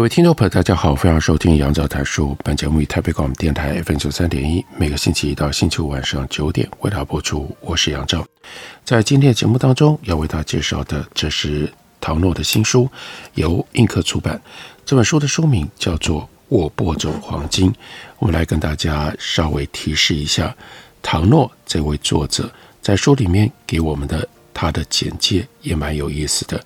各位听众朋友，大家好，欢迎收听杨照谈书。本节目以台北广播电台 FM 九三点一，每个星期一到星期五晚上九点为大家播出。我是杨照，在今天的节目当中要为大家介绍的，这是唐诺的新书，由印刻出版。这本书的书名叫做《我播种黄金》。我们来跟大家稍微提示一下，唐诺这位作者在书里面给我们的他的简介也蛮有意思的。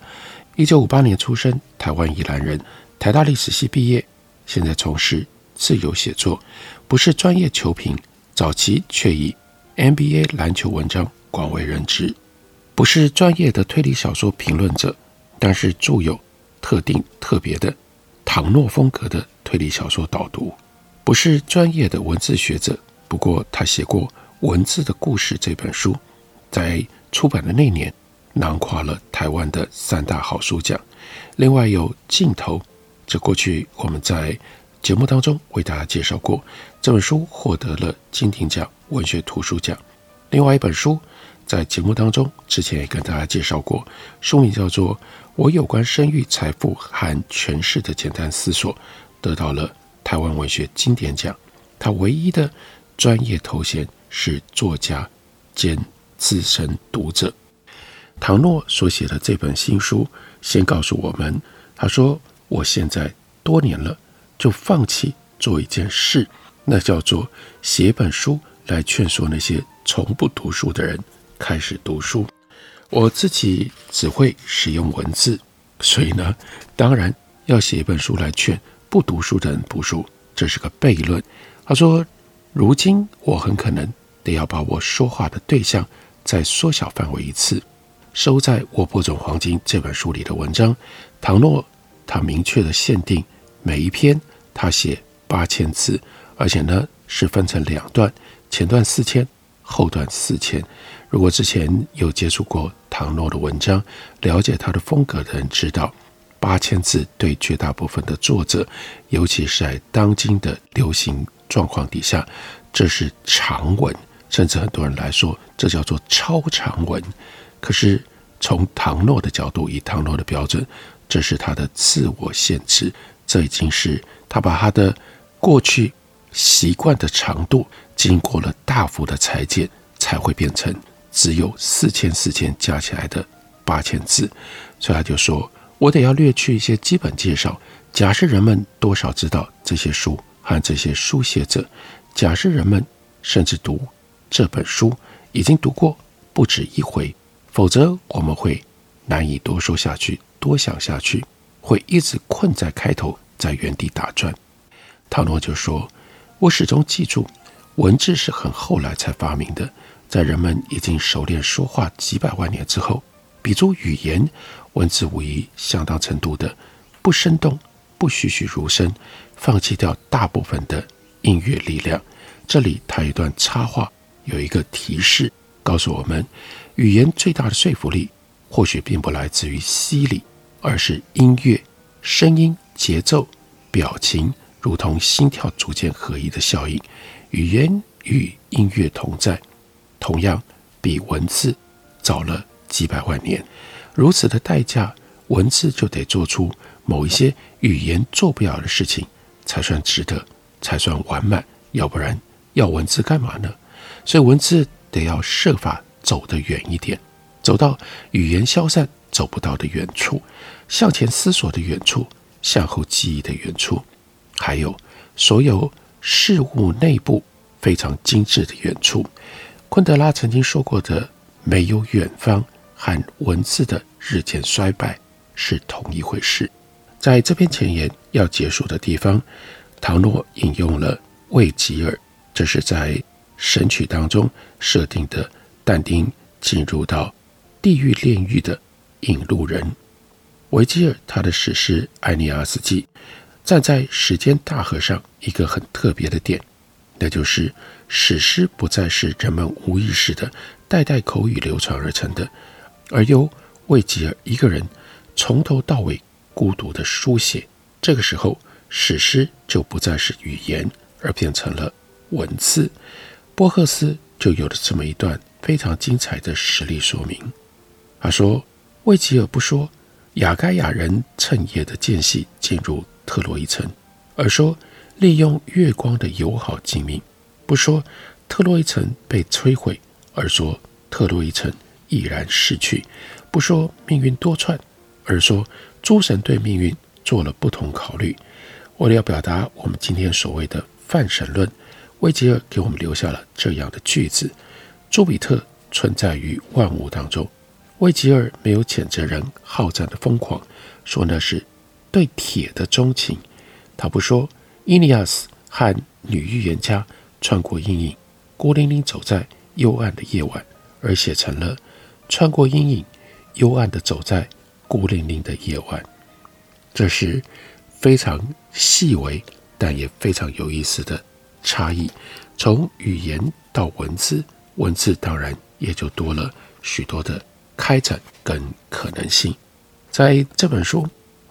一九五八年出生，台湾宜兰人。台大历史系毕业，现在从事自由写作，不是专业球评，早期却以 NBA 篮球文章广为人知；不是专业的推理小说评论者，但是著有特定特别的唐诺风格的推理小说导读；不是专业的文字学者，不过他写过《文字的故事》这本书，在出版的那年囊括了台湾的三大好书奖。另外有镜头。这过去我们在节目当中为大家介绍过，这本书获得了金鼎奖文学图书奖。另外一本书在节目当中之前也跟大家介绍过，书名叫做《我有关生育、财富和权势的简单思索》，得到了台湾文学经典奖。他唯一的专业头衔是作家兼资深读者。唐诺所写的这本新书，先告诉我们，他说。我现在多年了，就放弃做一件事，那叫做写本书来劝说那些从不读书的人开始读书。我自己只会使用文字，所以呢，当然要写一本书来劝不读书的人读书，这是个悖论。他说，如今我很可能得要把我说话的对象再缩小范围一次。收在我播种黄金这本书里的文章，倘若。他明确的限定每一篇，他写八千字，而且呢是分成两段，前段四千，后段四千。如果之前有接触过唐诺的文章，了解他的风格的人知道，八千字对绝大部分的作者，尤其是在当今的流行状况底下，这是长文，甚至很多人来说，这叫做超长文。可是从唐诺的角度，以唐诺的标准。这是他的自我限制，这已经是他把他的过去习惯的长度，经过了大幅的裁剪，才会变成只有四千四千加起来的八千字。所以他就说：“我得要略去一些基本介绍，假设人们多少知道这些书和这些书写者，假设人们甚至读这本书已经读过不止一回，否则我们会难以多说下去。”多想下去，会一直困在开头，在原地打转。唐诺就说：“我始终记住，文字是很后来才发明的，在人们已经熟练说话几百万年之后，比诸语言，文字无疑相当程度的不生动、不栩栩如生，放弃掉大部分的音乐力量。”这里他一段插话，有一个提示，告诉我们，语言最大的说服力，或许并不来自于犀利。而是音乐、声音、节奏、表情，如同心跳逐渐合一的效应。语言与音乐同在，同样比文字早了几百万年。如此的代价，文字就得做出某一些语言做不了的事情，才算值得，才算完满。要不然，要文字干嘛呢？所以，文字得要设法走得远一点，走到语言消散走不到的远处。向前思索的远处，向后记忆的远处，还有所有事物内部非常精致的远处。昆德拉曾经说过的“没有远方”和文字的日渐衰败是同一回事。在这篇前言要结束的地方，唐诺引用了魏吉尔，这是在《神曲》当中设定的但丁进入到地狱炼狱的。引路人。维吉尔他的史诗《艾尼阿斯纪》站在时间大河上一个很特别的点，那就是史诗不再是人们无意识的代代口语流传而成的，而由维吉尔一个人从头到尾孤独的书写。这个时候，史诗就不再是语言，而变成了文字。波赫斯就有了这么一段非常精彩的实例说明。他说：“维吉尔不说雅盖亚人趁夜的间隙进入特洛伊城，而说利用月光的友好静谧；不说特洛伊城被摧毁，而说特洛伊城毅然逝去；不说命运多舛，而说诸神对命运做了不同考虑。为了要表达我们今天所谓的泛神论。”维吉尔给我们留下了这样的句子：“朱比特存在于万物当中。”维吉尔没有谴责人好战的疯狂，说那是对铁的钟情。他不说伊尼亚斯和女预言家穿过阴影，孤零零走在幽暗的夜晚，而写成了穿过阴影，幽暗的走在孤零零的夜晚。这是非常细微，但也非常有意思的。差异，从语言到文字，文字当然也就多了许多的开展跟可能性。在这本书，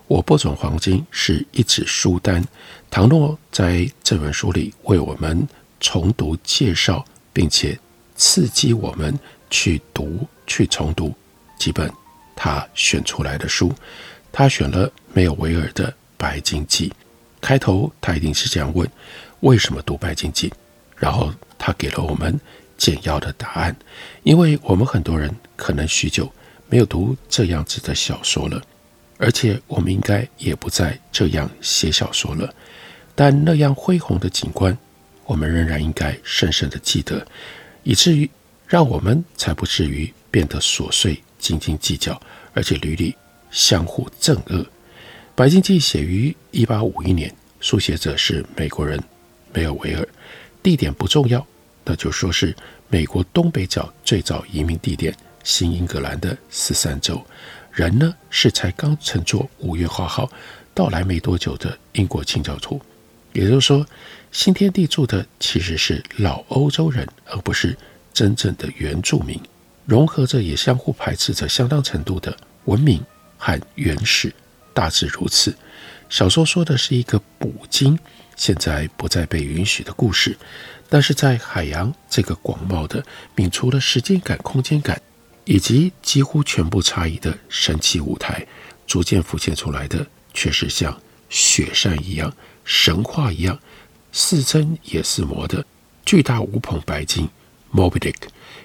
我播种黄金是一纸书单。唐诺在这本书里为我们重读介绍，并且刺激我们去读、去重读几本他选出来的书。他选了没有维尔的《白鲸记》，开头他一定是这样问。为什么读《白鲸记》？然后他给了我们简要的答案，因为我们很多人可能许久没有读这样子的小说了，而且我们应该也不再这样写小说了。但那样恢宏的景观，我们仍然应该深深的记得，以至于让我们才不至于变得琐碎、斤斤计较，而且屡屡相互憎恶。《白鲸记》写于一八五一年，书写者是美国人。梅尔维尔，地点不重要，那就说是美国东北角最早移民地点——新英格兰的十三州。人呢，是才刚乘坐五月花号到来没多久的英国清教徒。也就是说，新天地住的其实是老欧洲人，而不是真正的原住民，融合着也相互排斥着相当程度的文明和原始，大致如此。小说说的是一个捕鲸。现在不再被允许的故事，但是在海洋这个广袤的、泯除了时间感、空间感以及几乎全部差异的神奇舞台，逐渐浮现出来的，却是像雪山一样、神话一样，似真也似魔的巨大无朋白鲸 Moby Dick，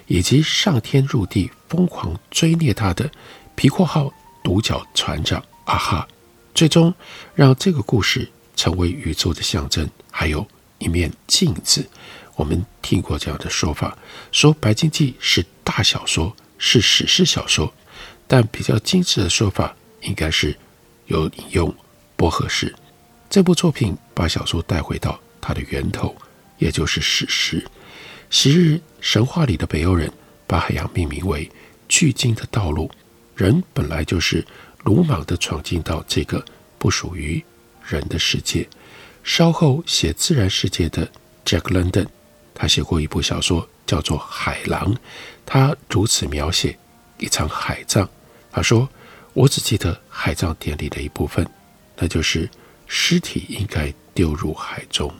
以及上天入地疯狂追猎他的皮阔号独角船长阿哈，最终让这个故事。成为宇宙的象征，还有一面镜子。我们听过这样的说法，说《白鲸记》是大小说，是史诗小说。但比较精致的说法，应该是有引用波赫士这部作品，把小说带回到它的源头，也就是史诗。昔日神话里的北欧人把海洋命名为巨鲸的道路，人本来就是鲁莽地闯进到这个不属于。人的世界。稍后写自然世界的 Jack London，他写过一部小说叫做《海狼》，他如此描写一场海葬。他说：“我只记得海葬典礼的一部分，那就是尸体应该丢入海中。”《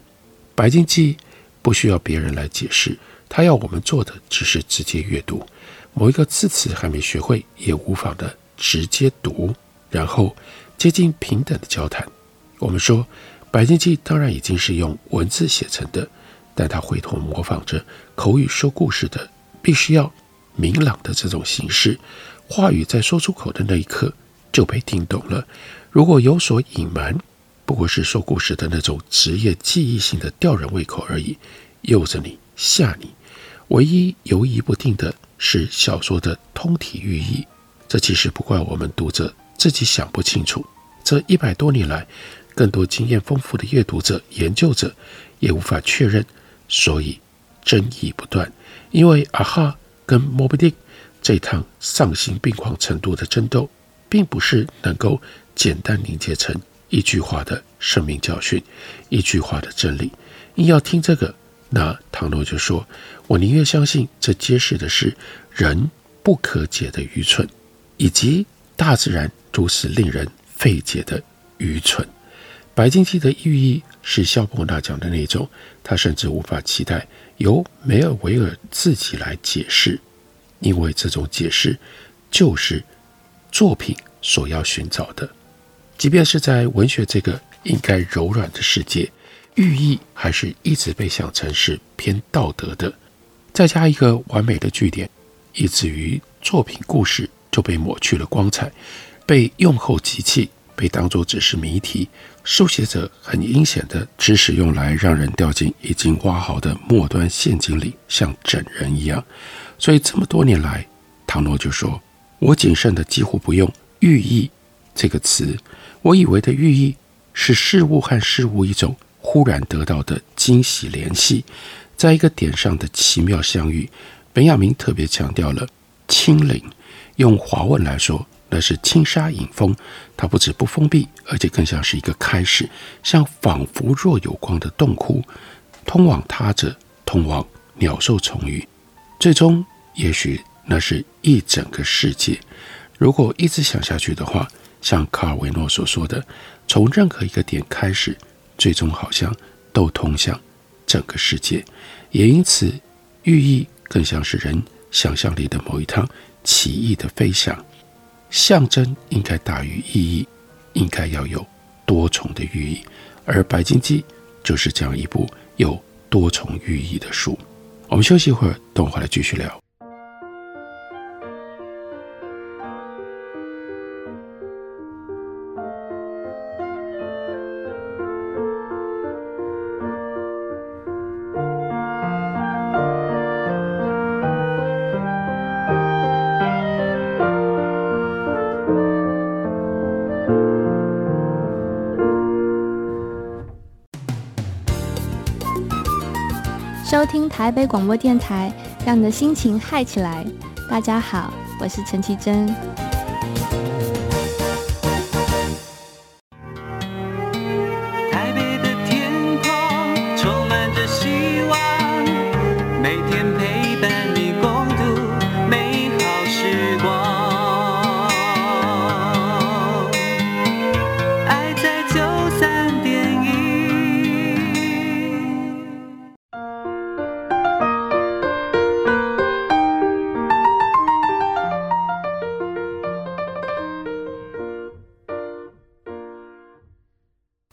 白鲸记》不需要别人来解释，他要我们做的只是直接阅读，某一个字词还没学会也无妨的直接读，然后接近平等的交谈。我们说，《白鲸记》当然已经是用文字写成的，但他回头模仿着口语说故事的必须要明朗的这种形式，话语在说出口的那一刻就被听懂了。如果有所隐瞒，不过是说故事的那种职业记忆性的吊人胃口而已，诱着你吓你。唯一犹疑不定的是小说的通体寓意，这其实不怪我们读者自己想不清楚。这一百多年来。更多经验丰富的阅读者、研究者也无法确认，所以争议不断。因为阿哈跟莫比迪这趟丧心病狂程度的争斗，并不是能够简单凝结成一句话的生命教训，一句话的真理。硬要听这个，那唐诺就说：“我宁愿相信这揭示的是人不可解的愚蠢，以及大自然如此令人费解的愚蠢。”白鲸记的寓意是肖伯纳讲的那种，他甚至无法期待由梅尔维尔自己来解释，因为这种解释就是作品所要寻找的。即便是在文学这个应该柔软的世界，寓意还是一直被想成是偏道德的。再加一个完美的句点，以至于作品故事就被抹去了光彩，被用后即弃。被当作只是谜题，书写者很阴险的，只使用来让人掉进已经挖好的末端陷阱里，像整人一样。所以这么多年来，唐诺就说：“我谨慎的几乎不用‘寓意’这个词，我以为的寓意是事物和事物一种忽然得到的惊喜联系，在一个点上的奇妙相遇。”本雅明特别强调了“清灵”，用华文来说。那是轻纱引风，它不止不封闭，而且更像是一个开始，像仿佛若有光的洞窟，通往他者，通往鸟兽虫鱼，最终也许那是一整个世界。如果一直想下去的话，像卡尔维诺所说的，从任何一个点开始，最终好像都通向整个世界。也因此，寓意更像是人想象力的某一趟奇异的飞翔。象征应该大于意义，应该要有多重的寓意，而《白金记》就是这样一部有多重寓意的书。我们休息一会儿，等会儿来继续聊。收听台北广播电台，让你的心情嗨起来。大家好，我是陈绮贞。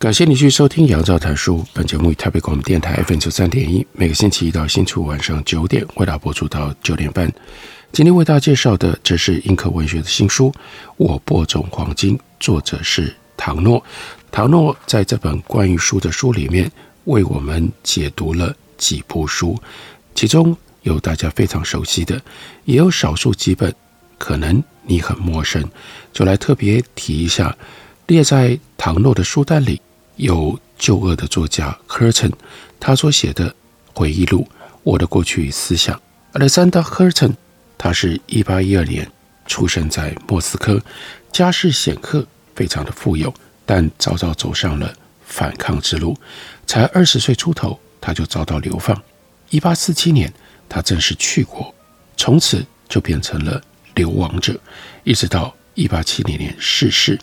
感谢你去收听《杨照谈书》。本节目以台北广播电台 FM 九三点一，每个星期一到星期五晚上九点，为大家播出到九点半。今天为大家介绍的，这是印刻文学的新书《我播种黄金》，作者是唐诺。唐诺在这本关于书的书里面，为我们解读了几部书，其中有大家非常熟悉的，也有少数几本可能你很陌生，就来特别提一下，列在唐诺的书单里。有旧恶的作家 Herzen，他所写的回忆录《我的过去与思想》。Alexander Herzen，他是一八一二年出生在莫斯科，家世显赫，非常的富有，但早早走上了反抗之路。才二十岁出头，他就遭到流放。一八四七年，他正式去国，从此就变成了流亡者，一直到一八七零年逝世。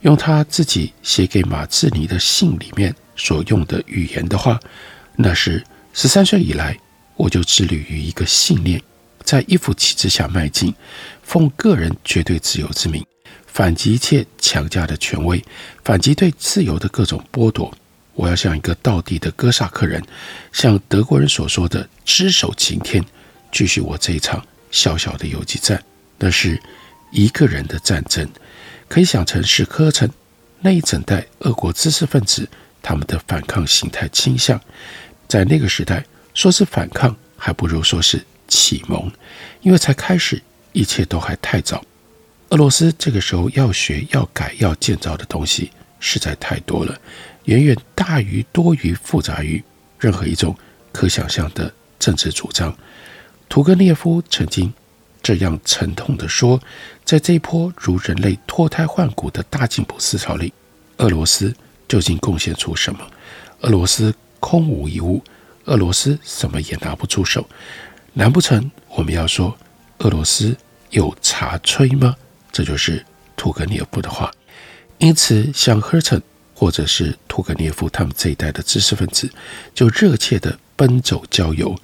用他自己写给马志尼的信里面所用的语言的话，那是十三岁以来，我就致力于一个信念，在一夫旗帜下迈进，奉个人绝对自由之名，反击一切强加的权威，反击对自由的各种剥夺。我要像一个道地的哥萨克人，像德国人所说的“只手擎天”，继续我这一场小小的游击战。那是一个人的战争。可以想成是科层那一整代俄国知识分子他们的反抗形态倾向，在那个时代说是反抗，还不如说是启蒙，因为才开始，一切都还太早。俄罗斯这个时候要学、要改、要建造的东西实在太多了，远远大于、多于、复杂于任何一种可想象的政治主张。屠格涅夫曾经这样沉痛地说，在这一波如人类脱胎换骨的大进步思潮里，俄罗斯究竟贡献出什么？俄罗斯空无一物，俄罗斯什么也拿不出手。难不成我们要说俄罗斯有茶吹吗？这就是屠格涅夫的话。因此，像赫茨或者是屠格涅夫他们这一代的知识分子，就热切地奔走郊游，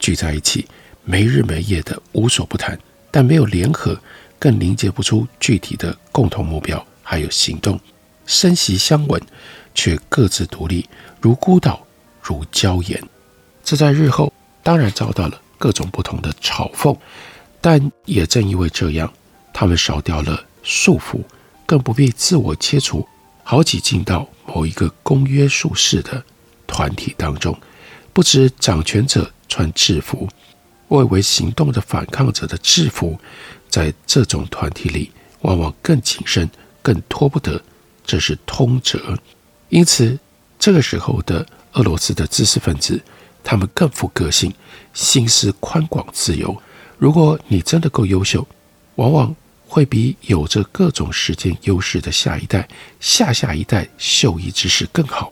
聚在一起，没日没夜的无所不谈。但没有联合，更凝结不出具体的共同目标，还有行动，身息相吻，却各自独立，如孤岛，如礁岩。这在日后当然遭到了各种不同的嘲讽，但也正因为这样，他们少掉了束缚，更不必自我切除，好挤进到某一个公约数式的团体当中。不止掌权者穿制服。外围行动的反抗者的制服，在这种团体里往往更谨慎、更脱不得，这是通则。因此，这个时候的俄罗斯的知识分子，他们更富个性，心思宽广、自由。如果你真的够优秀，往往会比有着各种时间优势的下一代、下下一代秀逸知识更好。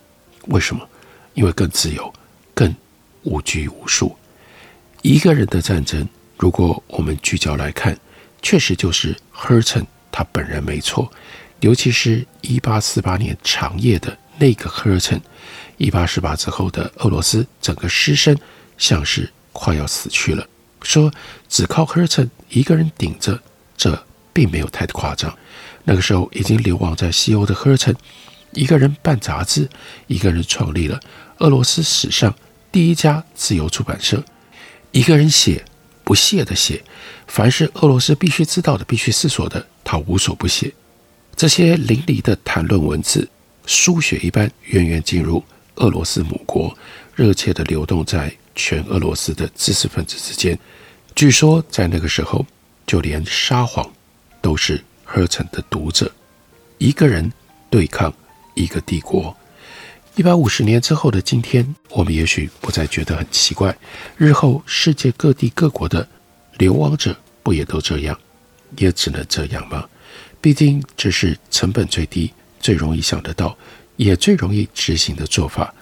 为什么？因为更自由，更无拘无束。一个人的战争，如果我们聚焦来看，确实就是赫茨他本人没错。尤其是一八四八年长夜的那个赫茨，一八四八之后的俄罗斯整个师生像是快要死去了。说只靠赫茨一个人顶着，这并没有太夸张。那个时候已经流亡在西欧的赫茨，一个人办杂志，一个人创立了俄罗斯史上第一家自由出版社。一个人写，不懈地写，凡是俄罗斯必须知道的、必须思索的，他无所不写。这些淋漓的谈论文字，输血一般源源进入俄罗斯母国，热切地流动在全俄罗斯的知识分子之间。据说在那个时候，就连沙皇都是赫茨的读者。一个人对抗一个帝国。一百五十年之后的今天，我们也许不再觉得很奇怪。日后世界各地各国的流亡者不也都这样？也只能这样吗？毕竟这是成本最低、最容易想得到，也最容易执行的做法。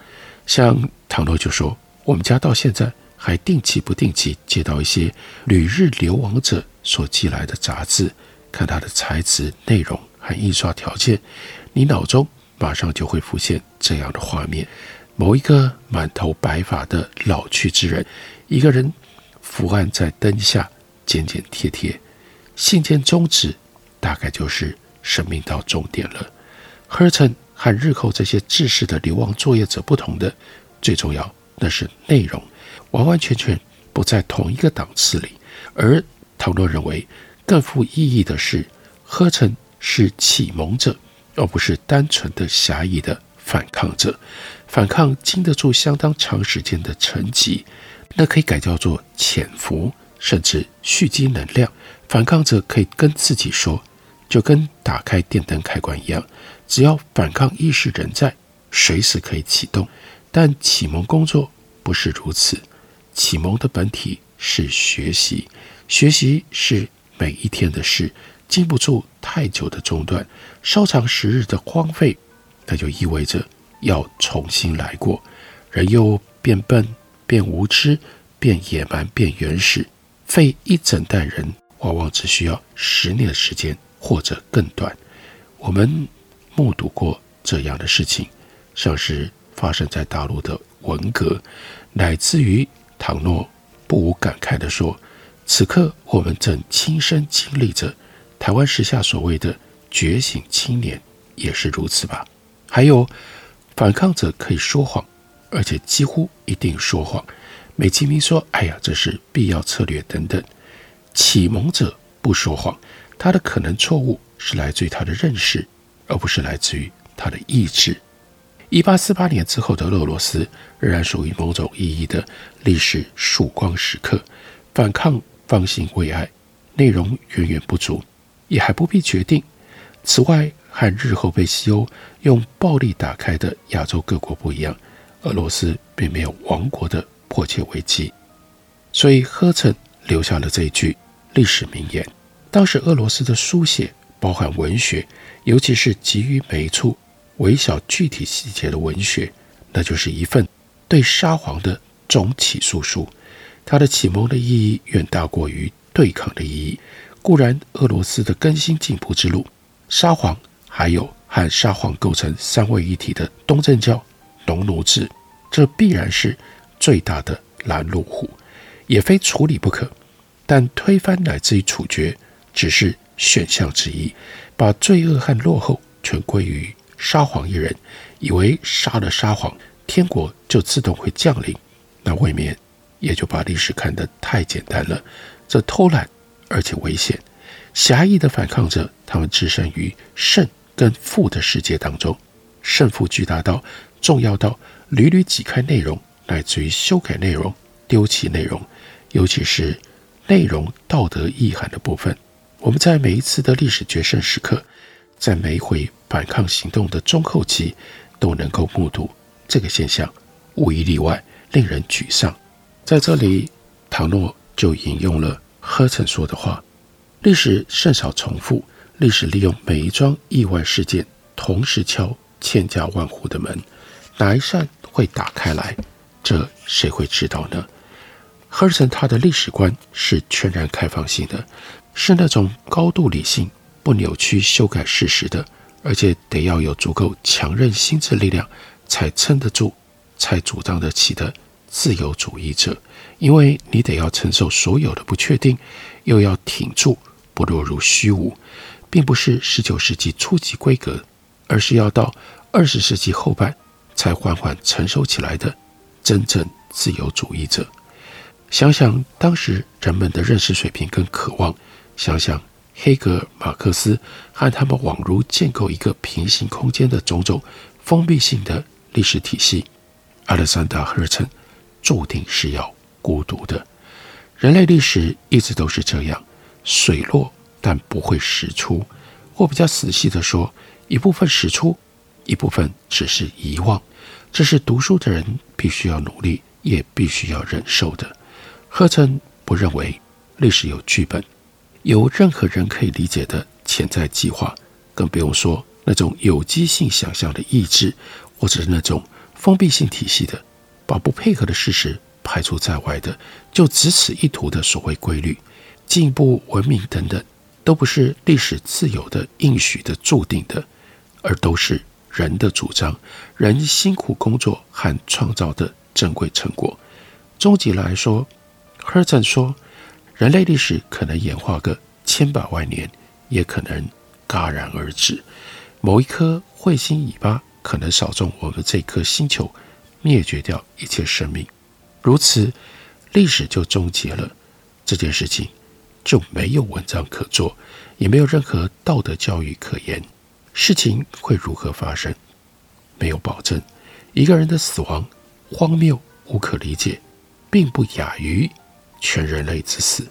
像唐诺就说：“我们家到现在还定期不定期接到一些旅日流亡者所寄来的杂志，看它的材质、内容和印刷条件，你脑中。”马上就会浮现这样的画面：某一个满头白发的老去之人，一个人伏案在灯下，剪剪贴贴，信件终止，大概就是生命到终点了。赫茨和日后这些制式的流亡作业者不同的，最重要那是内容，完完全全不在同一个档次里。而唐诺认为更富意义的是，赫茨是启蒙者。而不是单纯的狭义的反抗者，反抗经得住相当长时间的沉寂，那可以改叫做潜伏，甚至蓄积能量。反抗者可以跟自己说，就跟打开电灯开关一样，只要反抗意识仍在，随时可以启动。但启蒙工作不是如此，启蒙的本体是学习，学习是每一天的事。经不住太久的中断，稍长时日的荒废，那就意味着要重新来过。人又变笨、变无知、变野蛮、变原始，废一整代人，往往只需要十年的时间，或者更短。我们目睹过这样的事情，像是发生在大陆的文革，乃至于唐诺不无感慨地说：“此刻我们正亲身经历着。”台湾时下所谓的觉醒青年也是如此吧？还有反抗者可以说谎，而且几乎一定说谎。美其名说：“哎呀，这是必要策略等等。”启蒙者不说谎，他的可能错误是来自于他的认识，而不是来自于他的意志。一八四八年之后的俄罗斯仍然属于某种意义的历史曙光时刻，反抗方兴未艾，内容远远不足。也还不必决定。此外，和日后被西欧用暴力打开的亚洲各国不一样，俄罗斯并没有亡国的迫切危机。所以，赫茨留下了这一句历史名言。当时俄罗斯的书写，包含文学，尤其是基于每一处微小具体细节的文学，那就是一份对沙皇的总起诉书。它的启蒙的意义远大过于对抗的意义。固然，俄罗斯的更新进步之路，沙皇还有和沙皇构成三位一体的东正教、农奴制，这必然是最大的拦路虎，也非处理不可。但推翻乃至于处决，只是选项之一。把罪恶和落后全归于沙皇一人，以为杀了沙皇，天国就自动会降临，那未免也就把历史看得太简单了。这偷懒而且危险。狭义的反抗者，他们置身于胜跟负的世界当中，胜负巨大到重要到屡屡挤开内容，乃至于修改内容、丢弃内容，尤其是内容道德意涵的部分。我们在每一次的历史决胜时刻，在每一回反抗行动的中后期，都能够目睹这个现象，无一例外令人沮丧。在这里，唐诺就引用了赫岑说的话。历史甚少重复，历史利用每一桩意外事件，同时敲千家万户的门，哪一扇会打开来？这谁会知道呢？赫岑他的历史观是全然开放性的，是那种高度理性、不扭曲修改事实的，而且得要有足够强韧心智力量才撑得住、才主张得起的自由主义者。因为你得要承受所有的不确定，又要挺住。不落入虚无，并不是十九世纪初级规格，而是要到二十世纪后半才缓缓成熟起来的真正自由主义者。想想当时人们的认识水平跟渴望，想想黑格尔、马克思和他们妄如建构一个平行空间的种种封闭性的历史体系，亚历山大·赫尔岑注定是要孤独的。人类历史一直都是这样。水落，但不会石出，或比较仔细地说，一部分石出，一部分只是遗忘。这是读书的人必须要努力，也必须要忍受的。赫岑不认为历史有剧本，有任何人可以理解的潜在计划，更不用说那种有机性想象的意志，或者是那种封闭性体系的，把不配合的事实排除在外的，就只此一途的所谓规律。进步、文明等等，都不是历史自由的应许的注定的，而都是人的主张，人辛苦工作和创造的珍贵成果。终极来说，赫岑说，人类历史可能演化个千百万年，也可能戛然而止。某一颗彗星尾巴可能扫中我们这颗星球，灭绝掉一切生命，如此，历史就终结了。这件事情。就没有文章可做，也没有任何道德教育可言。事情会如何发生，没有保证。一个人的死亡荒谬无可理解，并不亚于全人类之死。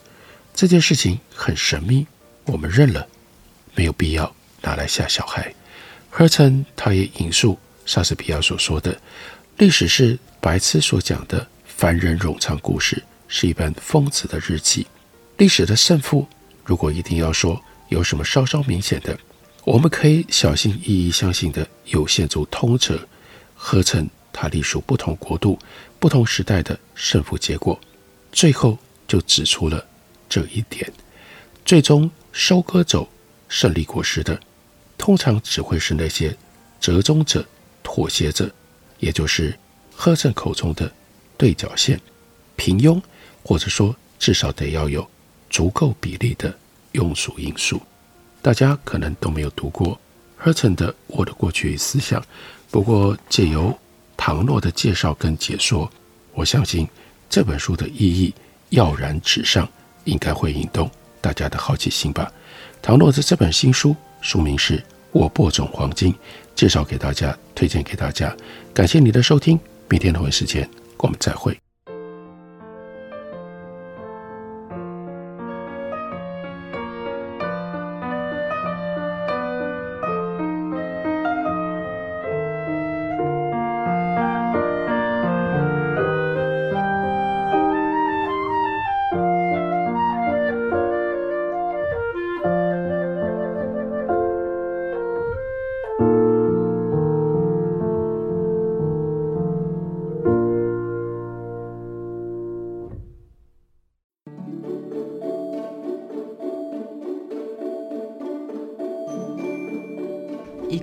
这件事情很神秘，我们认了，没有必要拿来吓小孩。赫岑他也引述莎士比亚所说的：“历史是白痴所讲的凡人冗长故事，是一本疯子的日记。”历史的胜负，如果一定要说有什么稍稍明显的，我们可以小心翼翼相信的有限度通则。合成他隶属不同国度、不同时代的胜负结果，最后就指出了这一点。最终收割走胜利果实的，通常只会是那些折中者、妥协者，也就是赫岑口中的对角线、平庸，或者说至少得要有。足够比例的庸俗因素，大家可能都没有读过赫岑的《我的过去与思想》，不过借由唐诺的介绍跟解说，我相信这本书的意义跃然纸上，应该会引动大家的好奇心吧。唐诺的这本新书书名是《我播种黄金》，介绍给大家，推荐给大家。感谢你的收听，明天同一时间我们再会。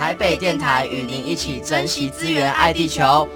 台北电台与您一起珍惜资源，爱地球。